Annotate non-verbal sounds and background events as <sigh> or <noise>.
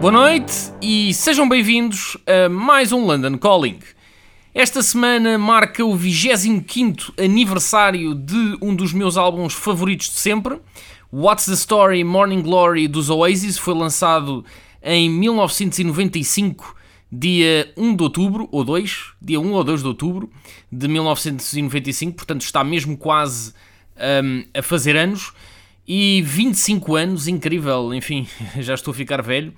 Boa noite e sejam bem-vindos a mais um London Calling. Esta semana marca o 25 aniversário de um dos meus álbuns favoritos de sempre. What's the Story Morning Glory dos Oasis foi lançado em 1995, dia 1 de outubro, ou 2, dia 1 ou 2 de outubro de 1995, portanto está mesmo quase hum, a fazer anos. E 25 anos, incrível, enfim, <laughs> já estou a ficar velho.